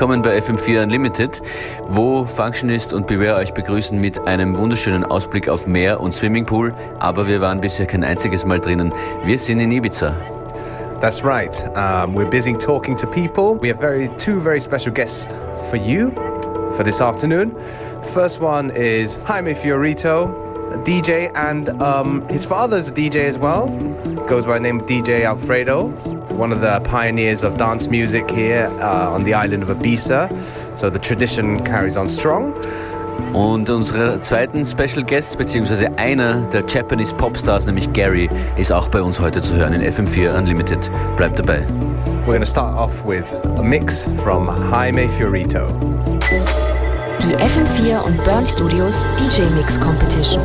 Willkommen bei FM4 Unlimited, wo Functionist und Beware euch begrüßen mit einem wunderschönen Ausblick auf Meer und Swimmingpool, aber wir waren bisher kein einziges Mal drinnen. Wir sind in Ibiza. That's right. Um, we're busy talking to people. We have very two very special guests for you for this afternoon. The first one is Jaime Fiorito, a DJ, and um, his father's a DJ as well. Goes by the name of DJ Alfredo, one of the pioneers of dance music here uh, on the island of Ibiza. So the tradition carries on strong. Und unsere zweiten Special Guests, beziehungsweise einer der Japanese Popstars, nämlich Gary, ist auch bei uns heute zu hören in FM4 Unlimited. Bleibt dabei. We're going to start off with a mix from Jaime Fiorito. Die FM4 und Burn Studios DJ Mix Competition.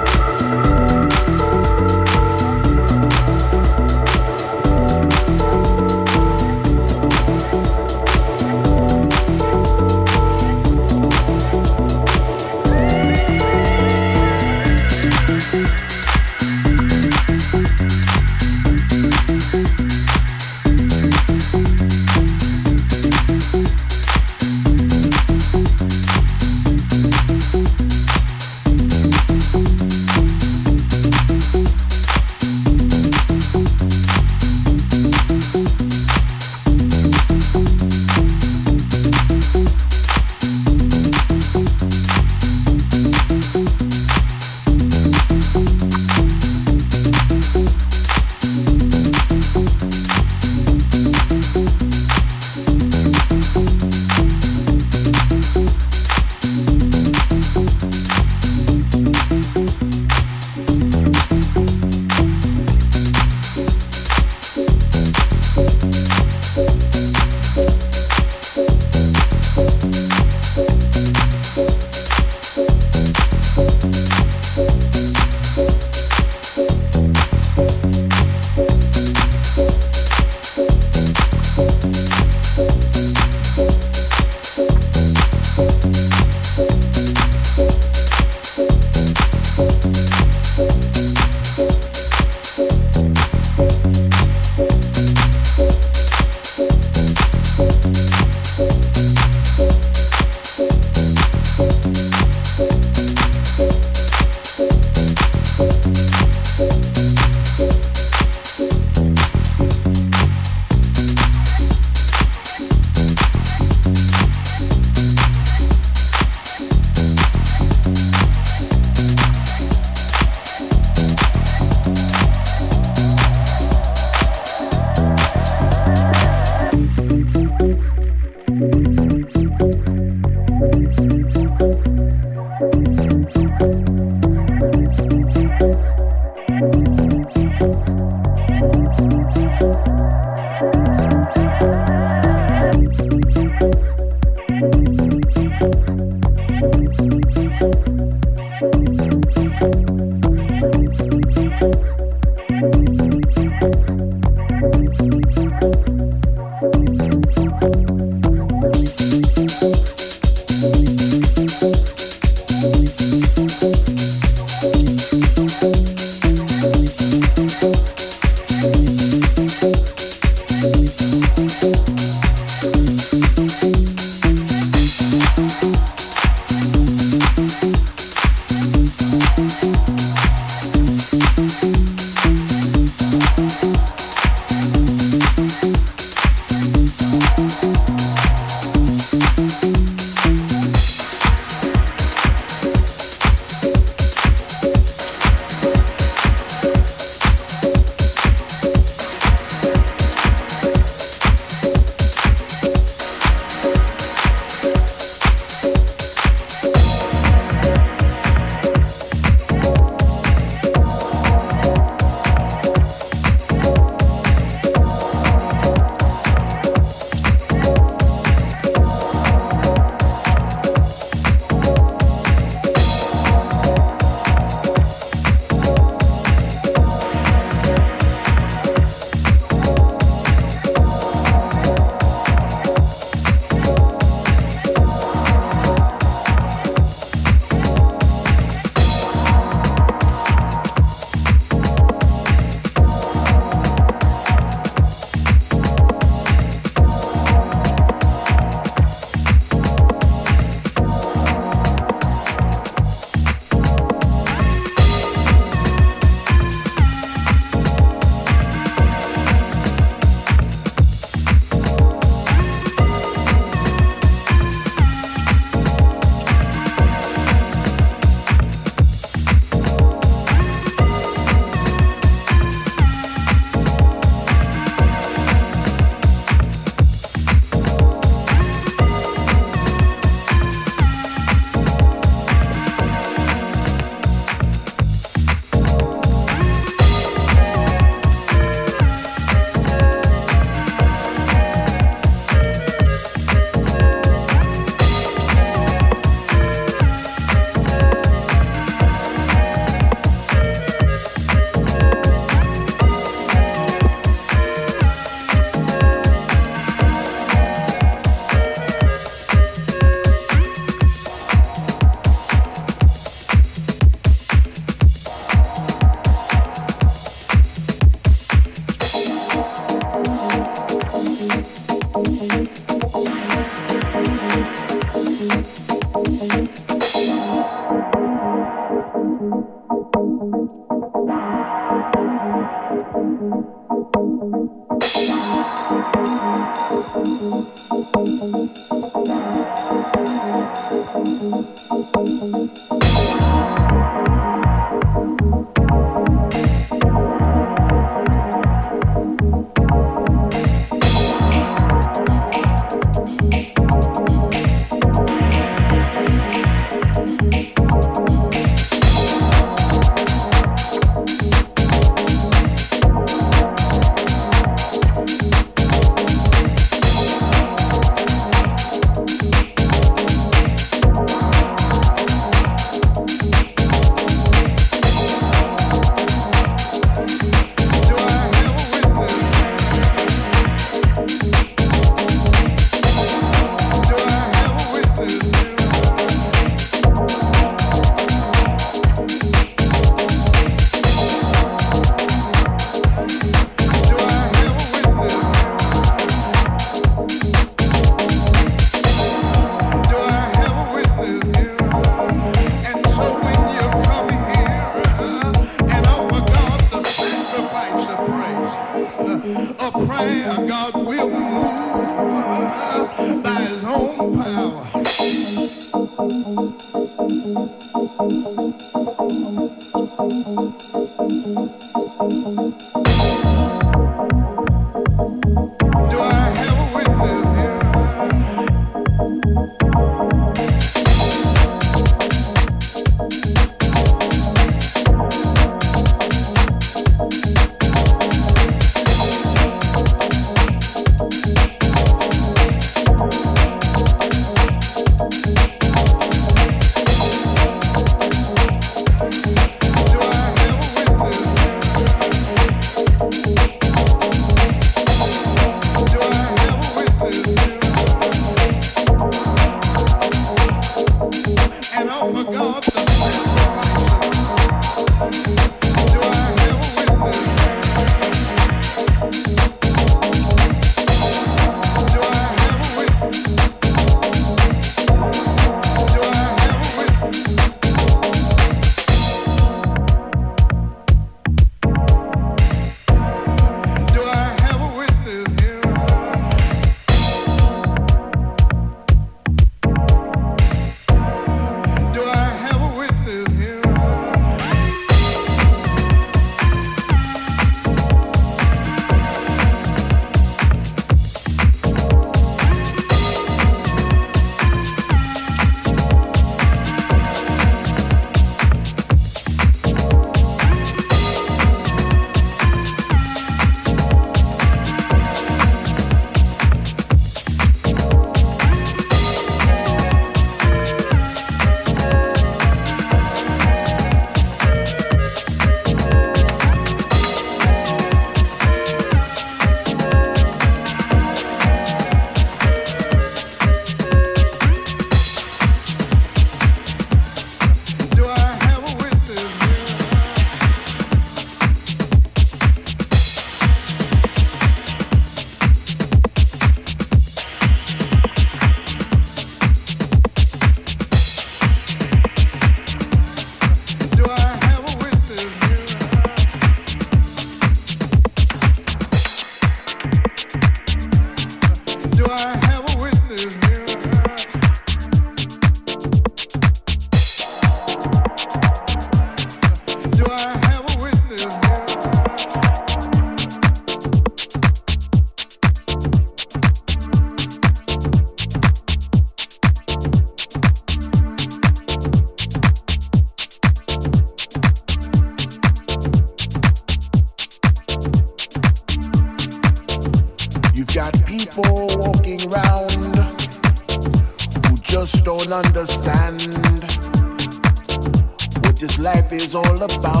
World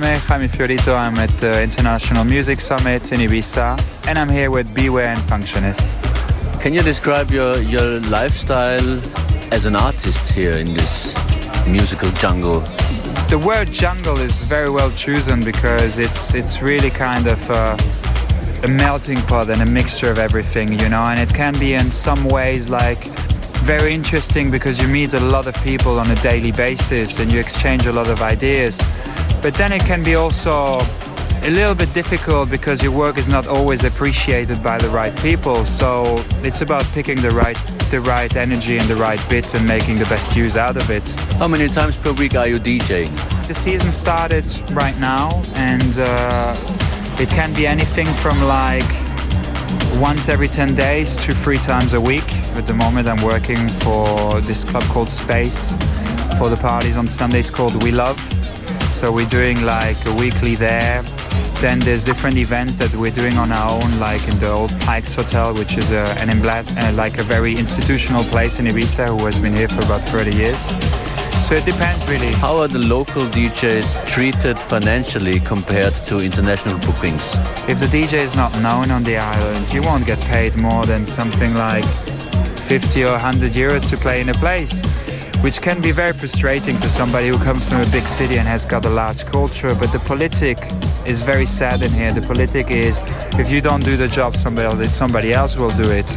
Jaime, Jaime Fiorito. I'm at the International Music Summit in Ibiza, and I'm here with Beware and Functionist. Can you describe your, your lifestyle as an artist here in this musical jungle? The word jungle is very well chosen because it's it's really kind of uh, a melting pot and a mixture of everything, you know, and it can be in some ways like very interesting because you meet a lot of people on a daily basis and you exchange a lot of ideas. But then it can be also a little bit difficult because your work is not always appreciated by the right people. So it's about picking the right the right energy and the right bits and making the best use out of it. How many times per week are you DJing? The season started right now and uh, it can be anything from like once every 10 days to three times a week. At the moment I'm working for this club called Space for the parties on Sundays called We Love. So we're doing like a weekly there. Then there's different events that we're doing on our own, like in the old Pikes Hotel, which is a, an embla- uh, like a very institutional place in Ibiza, who has been here for about 30 years. So it depends really. How are the local DJs treated financially compared to international bookings? If the DJ is not known on the island, you won't get paid more than something like 50 or 100 euros to play in a place, which can be very frustrating for somebody who comes from a big city and has got a large culture. But the politic is very sad in here. The politic is if you don't do the job, somebody somebody else will do it.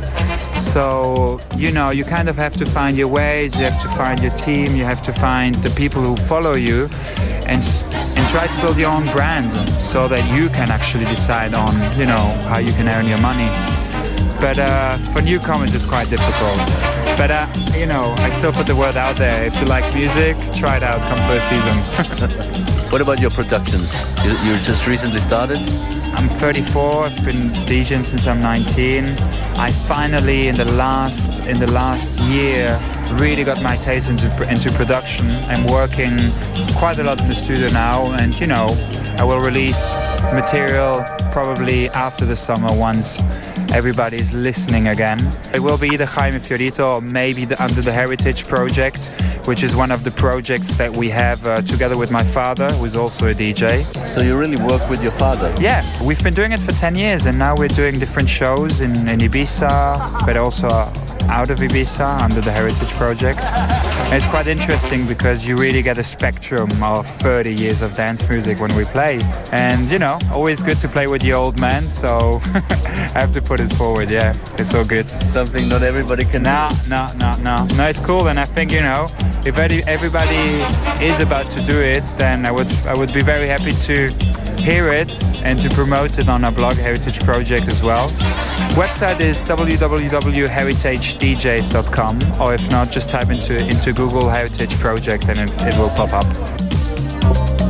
So you know, you kind of have to find your ways. You have to find your team. You have to find the people who follow you, and and try to build your own brand so that you can actually decide on you know how you can earn your money. But uh, for newcomers, it's quite difficult. But uh, you know, I still put the word out there. If you like music, try it out. Come for a season. What about your productions? You, you just recently started? I'm 34. I've been DJing since I'm 19. I finally, in the last in the last year, really got my taste into into production. I'm working quite a lot in the studio now, and you know, I will release material probably after the summer once everybody's listening again. It will be either Jaime Fiorito or maybe the, under the Heritage Project, which is one of the projects that we have uh, together with my father, who is also a DJ. So you really work with your father? Yeah, we've been doing it for 10 years and now we're doing different shows in, in Ibiza, but also out of Ibiza under the Heritage Project. And it's quite interesting because you really get a spectrum of 30 years of dance music when we play. And you know, always good to play with the old man, so I have to put it forward, yeah. It's all good. Something not everybody can No, no, no, no. No, it's cool and I think, you know, if everybody is about to do it, then I would I would be very happy to hear it and to promote it on our blog Heritage Project as well. Website is www.heritagedjs.com or if not just type into into Google Heritage Project and it, it will pop up.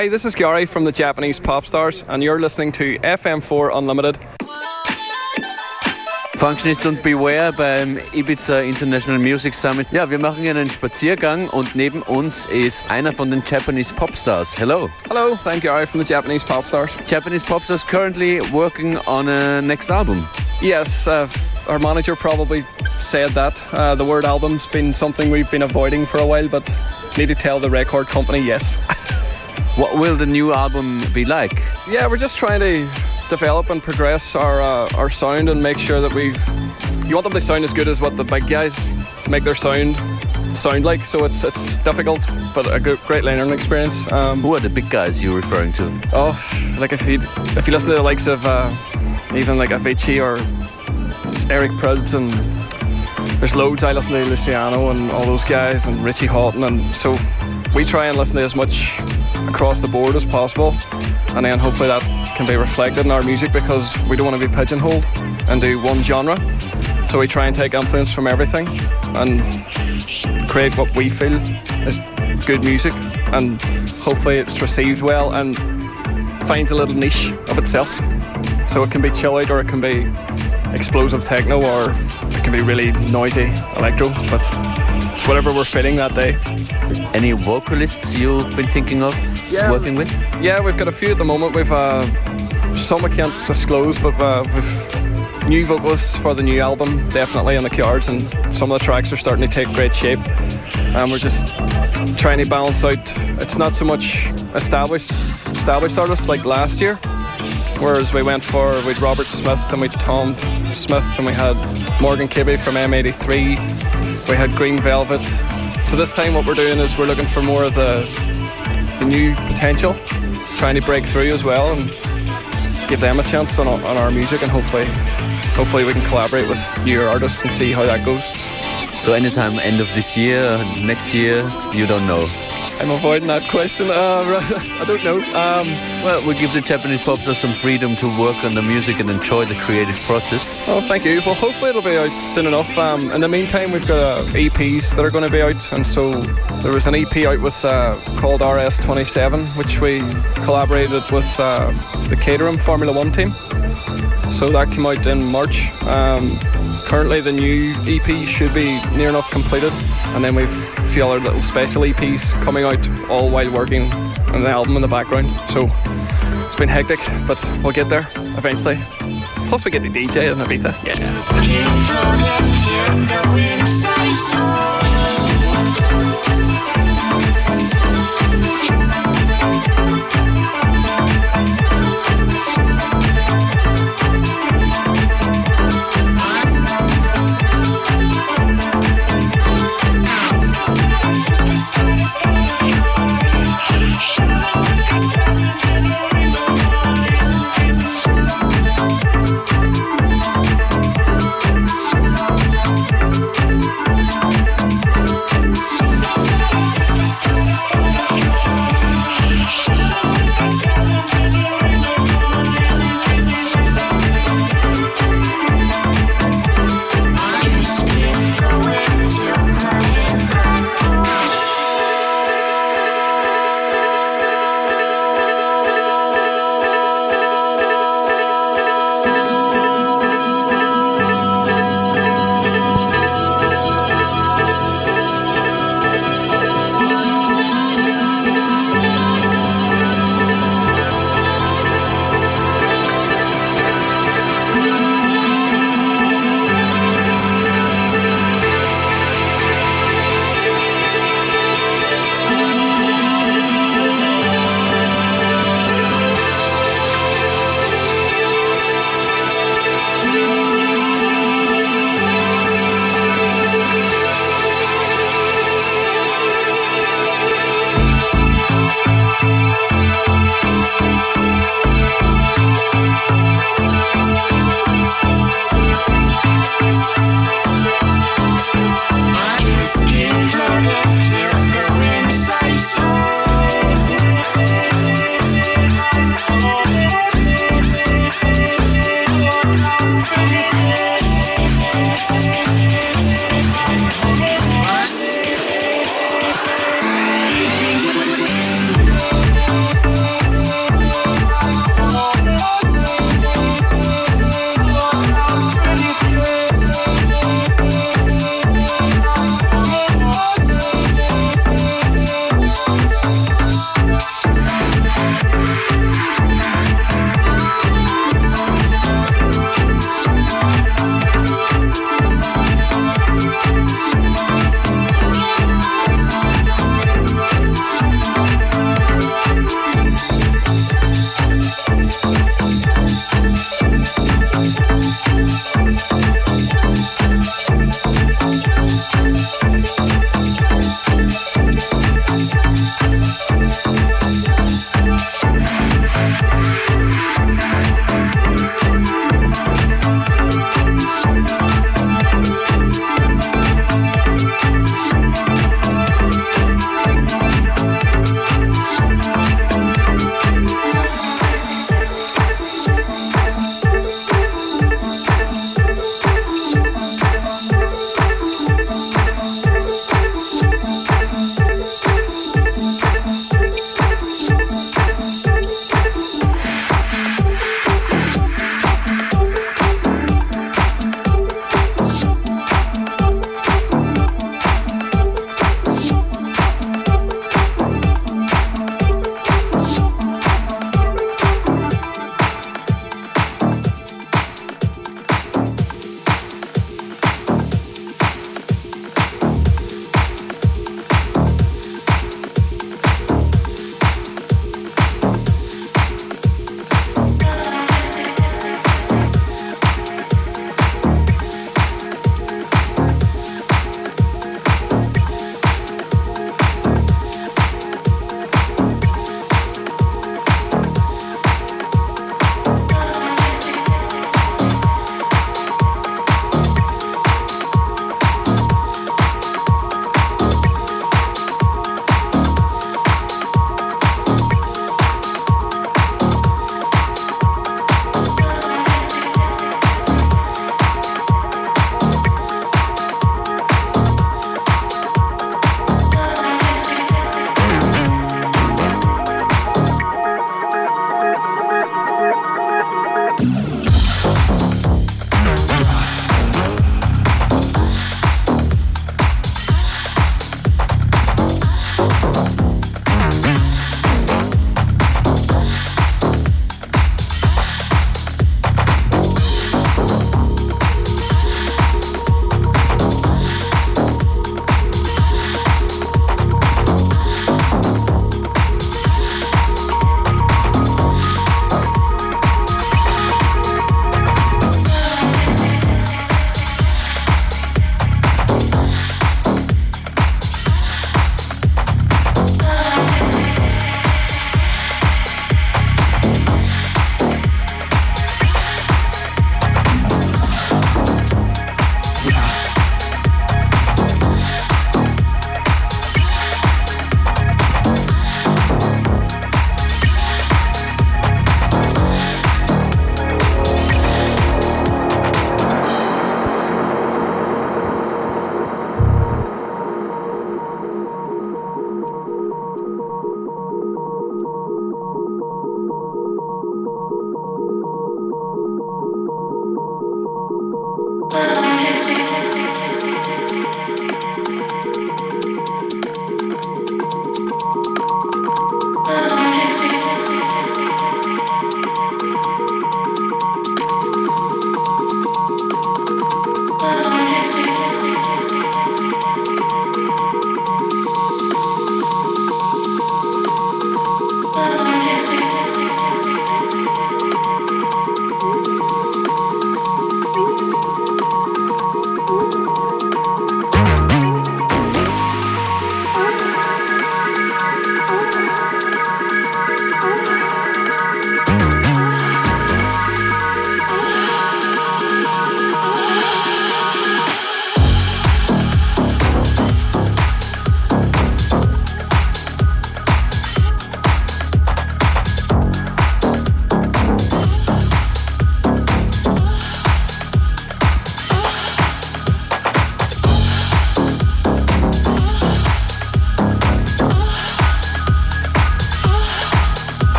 Hi, this is Gary from the Japanese Pop Stars, and you're listening to FM4 Unlimited. Functionist und Beware beim Ibiza International Music Summit. Ja, wir machen hier einen Spaziergang und neben uns ist einer von den Japanese Popstars. Hello. Hello, I'm Gary from the Japanese Pop Stars. Japanese Popstars currently working on a next album. Yes, uh, our manager probably said that. Uh, the word album's been something we've been avoiding for a while, but need to tell the record company yes. what will the new album be like? Yeah, we're just trying to develop and progress our uh, our sound and make sure that we you want them to sound as good as what the big guys make their sound sound like. So it's it's difficult, but a good, great learning experience. Um, Who are the big guys you're referring to? Oh, like if you if you listen to the likes of uh, even like Avicii or Eric Prydz and there's loads. I listen to Luciano and all those guys and Richie Hawtin, and so we try and listen to as much across the board as possible, and then hopefully that can be reflected in our music because we don't want to be pigeonholed and do one genre. So we try and take influence from everything and create what we feel is good music, and hopefully it's received well and finds a little niche of itself. So it can be chill out or it can be explosive techno or it can be really noisy electro, but whatever we're feeling that day. Any vocalists you've been thinking of yeah, working with? Yeah, we've got a few at the moment. We've uh, some I can't disclose, but uh, we've new vocalists for the new album, definitely in the cards, and some of the tracks are starting to take great shape. And we're just trying to balance out. It's not so much established established artists like last year, whereas we went for with Robert Smith and with Tom Smith and we had Morgan Kibby from M83. We had Green Velvet. So this time what we're doing is we're looking for more of the the new potential, trying to break through as well and give them a chance on, on our music and hopefully hopefully we can collaborate with newer artists and see how that goes. So anytime end of this year, next year, you don't know. I'm avoiding that question. Uh, I don't know. Um, well, we give the Japanese popstars some freedom to work on the music and enjoy the creative process. Oh, thank you. Well, hopefully it'll be out soon enough. Um, in the meantime, we've got uh, EPs that are going to be out, and so there was an EP out with uh, called RS27, which we collaborated with uh, the Caterham Formula One team. So that came out in March. Um, currently, the new EP should be near enough completed, and then we've few other little special EPs coming out all while working on the album in the background. So it's been hectic, but we'll get there eventually. Plus, we get the DJ and Ibiza. Yeah.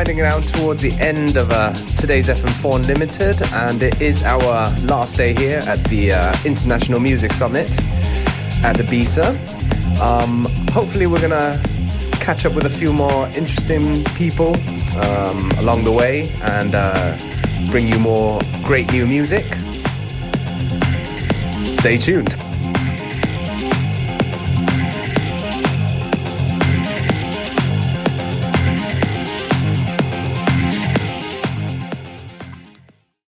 Winding down towards the end of uh, today's FM4 Limited, and it is our last day here at the uh, International Music Summit at Ibiza. Um, hopefully, we're gonna catch up with a few more interesting people um, along the way and uh, bring you more great new music. Stay tuned.